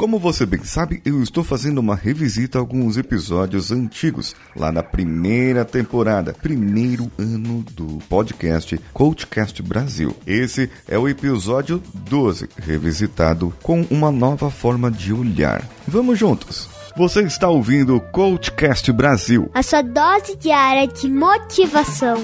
Como você bem sabe, eu estou fazendo uma revisita a alguns episódios antigos, lá na primeira temporada, primeiro ano do podcast Coachcast Brasil. Esse é o episódio 12, revisitado com uma nova forma de olhar. Vamos juntos! Você está ouvindo o Coachcast Brasil. A sua dose diária de motivação.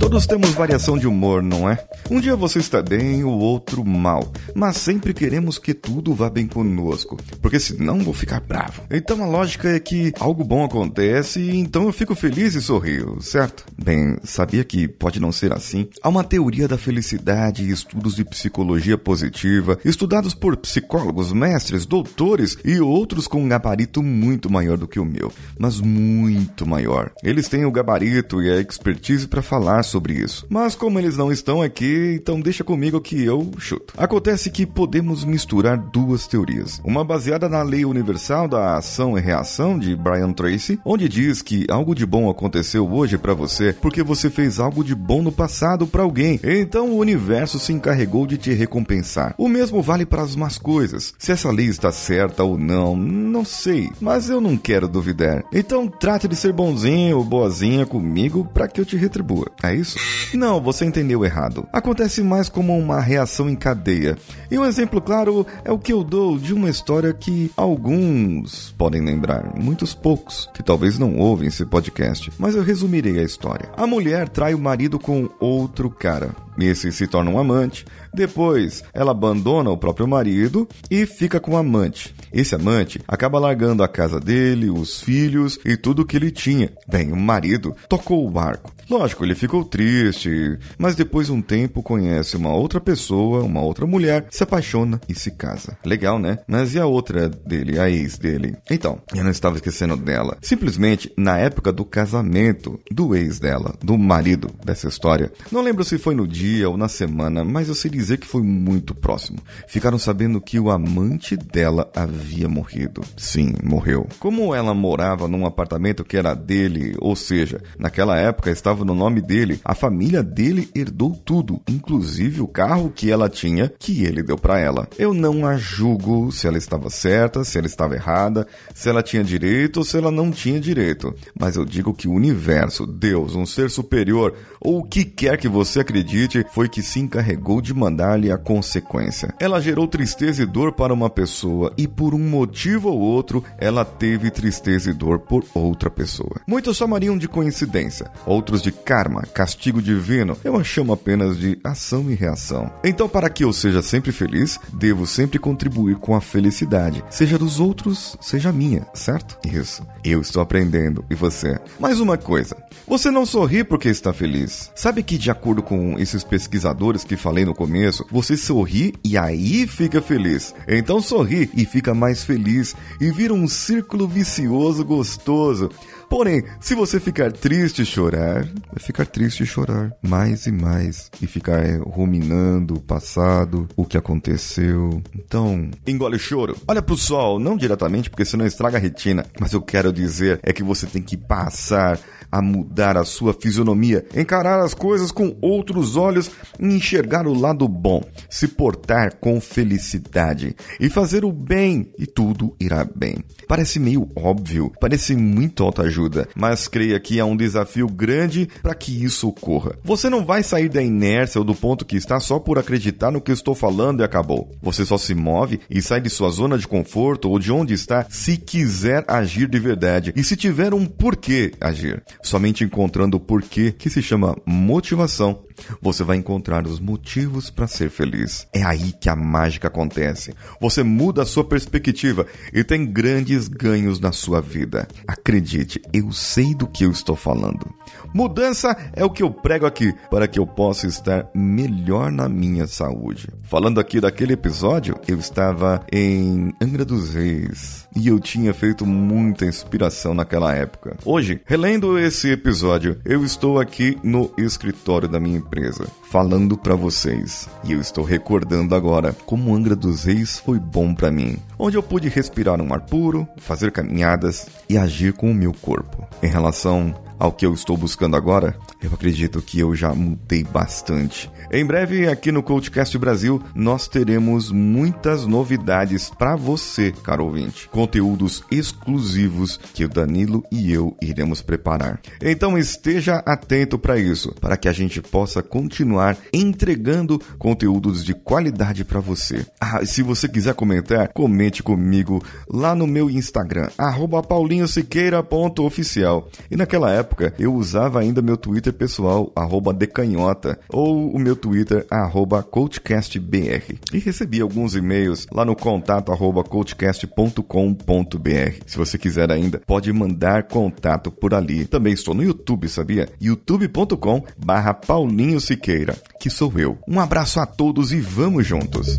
Todos temos variação de humor, não é? Um dia você está bem, o outro mal. Mas sempre queremos que tudo vá bem conosco, porque senão vou ficar bravo. Então a lógica é que algo bom acontece e então eu fico feliz e sorrio, certo? Bem, sabia que pode não ser assim? Há uma teoria da felicidade e estudos de psicologia positiva, estudados por psicólogos, mestres, doutores e outros com um gabarito muito maior do que o meu, mas muito maior. Eles têm o gabarito e a expertise para falar sobre isso. Mas como eles não estão aqui, então deixa comigo que eu chuto. Acontece que podemos misturar duas teorias. Uma baseada na lei universal da ação e reação de Brian Tracy, onde diz que algo de bom aconteceu hoje para você porque você fez algo de bom no passado para alguém. Então o universo se encarregou de te recompensar. O mesmo vale para as más coisas. Se essa lei está certa ou não, não sei, mas eu não quero duvidar. Então trate de ser bonzinho ou boazinha comigo para que eu te retribua. É isso? Não, você entendeu errado. Acontece mais como uma reação em cadeia. E um exemplo claro é o que eu dou de uma história que alguns podem lembrar, muitos poucos, que talvez não ouvem esse podcast, mas eu resumirei a história. A mulher trai o marido com outro cara. Esse se torna um amante. Depois, ela abandona o próprio marido e fica com o amante. Esse amante acaba largando a casa dele, os filhos e tudo que ele tinha. Bem, o marido tocou o barco. Lógico, ele ficou triste, mas depois de um tempo conhece uma outra pessoa, uma outra mulher, se apaixona e se casa. Legal, né? Mas e a outra dele, a ex dele? Então, eu não estava esquecendo dela. Simplesmente, na época do casamento do ex dela, do marido dessa história, não lembro se foi no dia dia ou na semana, mas eu sei dizer que foi muito próximo. Ficaram sabendo que o amante dela havia morrido. Sim, morreu. Como ela morava num apartamento que era dele, ou seja, naquela época estava no nome dele, a família dele herdou tudo, inclusive o carro que ela tinha, que ele deu para ela. Eu não a julgo se ela estava certa, se ela estava errada, se ela tinha direito ou se ela não tinha direito, mas eu digo que o universo, Deus, um ser superior ou o que quer que você acredite, foi que se encarregou de mandar-lhe a consequência. Ela gerou tristeza e dor para uma pessoa e por um motivo ou outro ela teve tristeza e dor por outra pessoa. Muitos chamariam de coincidência, outros de karma, castigo divino. Eu a chamo apenas de ação e reação. Então, para que eu seja sempre feliz, devo sempre contribuir com a felicidade, seja dos outros, seja minha, certo? Isso. Eu estou aprendendo e você. Mais uma coisa. Você não sorri porque está feliz. Sabe que de acordo com pesquisadores que falei no começo, você sorri e aí fica feliz. Então sorri e fica mais feliz e vira um círculo vicioso gostoso. Porém, se você ficar triste e chorar, vai ficar triste e chorar mais e mais e ficar ruminando o passado, o que aconteceu. Então, engole o choro. Olha pro sol, não diretamente porque senão estraga a retina, mas eu quero dizer é que você tem que passar a mudar a sua fisionomia, encarar as coisas com outros olhos e enxergar o lado bom, se portar com felicidade e fazer o bem e tudo irá bem. Parece meio óbvio, parece muito autoajuda, mas creia que há um desafio grande para que isso ocorra. Você não vai sair da inércia ou do ponto que está só por acreditar no que estou falando e acabou. Você só se move e sai de sua zona de conforto ou de onde está se quiser agir de verdade e se tiver um porquê agir. Somente encontrando o porquê, que se chama motivação, você vai encontrar os motivos para ser feliz. É aí que a mágica acontece. Você muda a sua perspectiva e tem grandes ganhos na sua vida. Acredite, eu sei do que eu estou falando. Mudança é o que eu prego aqui para que eu possa estar melhor na minha saúde. Falando aqui daquele episódio, eu estava em Angra dos Reis e eu tinha feito muita inspiração naquela época. Hoje, relendo esse episódio, eu estou aqui no escritório da minha empresa, falando para vocês. E eu estou recordando agora como Angra dos Reis foi bom para mim, onde eu pude respirar um ar puro, fazer caminhadas e agir com o meu corpo. Em relação ao que eu estou buscando agora, eu acredito que eu já mudei bastante. Em breve, aqui no Coachcast Brasil, nós teremos muitas novidades para você, caro ouvinte. Conteúdos exclusivos que o Danilo e eu iremos preparar. Então esteja atento para isso, para que a gente possa continuar entregando conteúdos de qualidade para você. Ah, se você quiser comentar, comente comigo lá no meu Instagram, paulinhosiqueira.oficial. E naquela época, eu usava ainda meu Twitter pessoal, decanhota, ou o meu Twitter, arroba coachcastbr. E recebi alguns e-mails lá no contato arroba coachcast.com.br. Se você quiser ainda, pode mandar contato por ali. Também estou no YouTube, sabia? youtube.com barra Paulinho Siqueira, que sou eu. Um abraço a todos e vamos juntos!